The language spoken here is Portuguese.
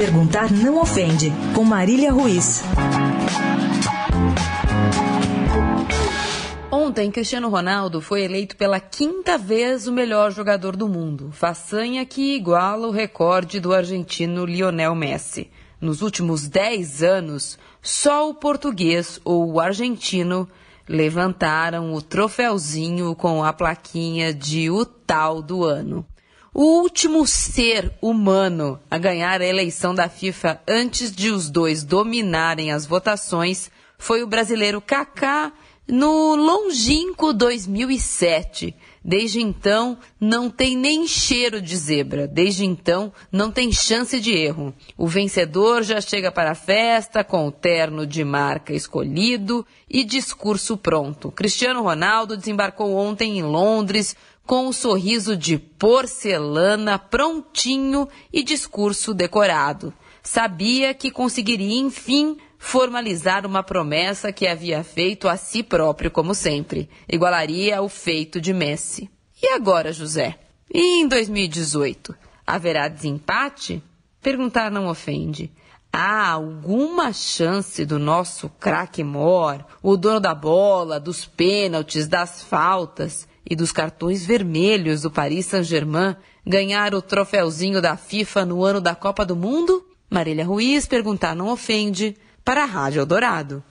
Perguntar não ofende, com Marília Ruiz. Ontem, Cristiano Ronaldo foi eleito pela quinta vez o melhor jogador do mundo, façanha que iguala o recorde do argentino Lionel Messi. Nos últimos dez anos, só o português ou o argentino levantaram o troféuzinho com a plaquinha de o tal do ano. O último ser humano a ganhar a eleição da FIFA antes de os dois dominarem as votações foi o brasileiro Kaká no longínquo 2007. Desde então, não tem nem cheiro de zebra. Desde então, não tem chance de erro. O vencedor já chega para a festa com o terno de marca escolhido e discurso pronto. Cristiano Ronaldo desembarcou ontem em Londres com o sorriso de porcelana prontinho e discurso decorado. Sabia que conseguiria, enfim, formalizar uma promessa que havia feito a si próprio, como sempre. Igualaria o feito de Messi. E agora, José? E em 2018? Haverá desempate? Perguntar não ofende. Há alguma chance do nosso craque mor, o dono da bola, dos pênaltis, das faltas, e dos cartões vermelhos do Paris Saint-Germain ganhar o troféuzinho da FIFA no ano da Copa do Mundo? Marília Ruiz perguntar não ofende para a Rádio Eldorado.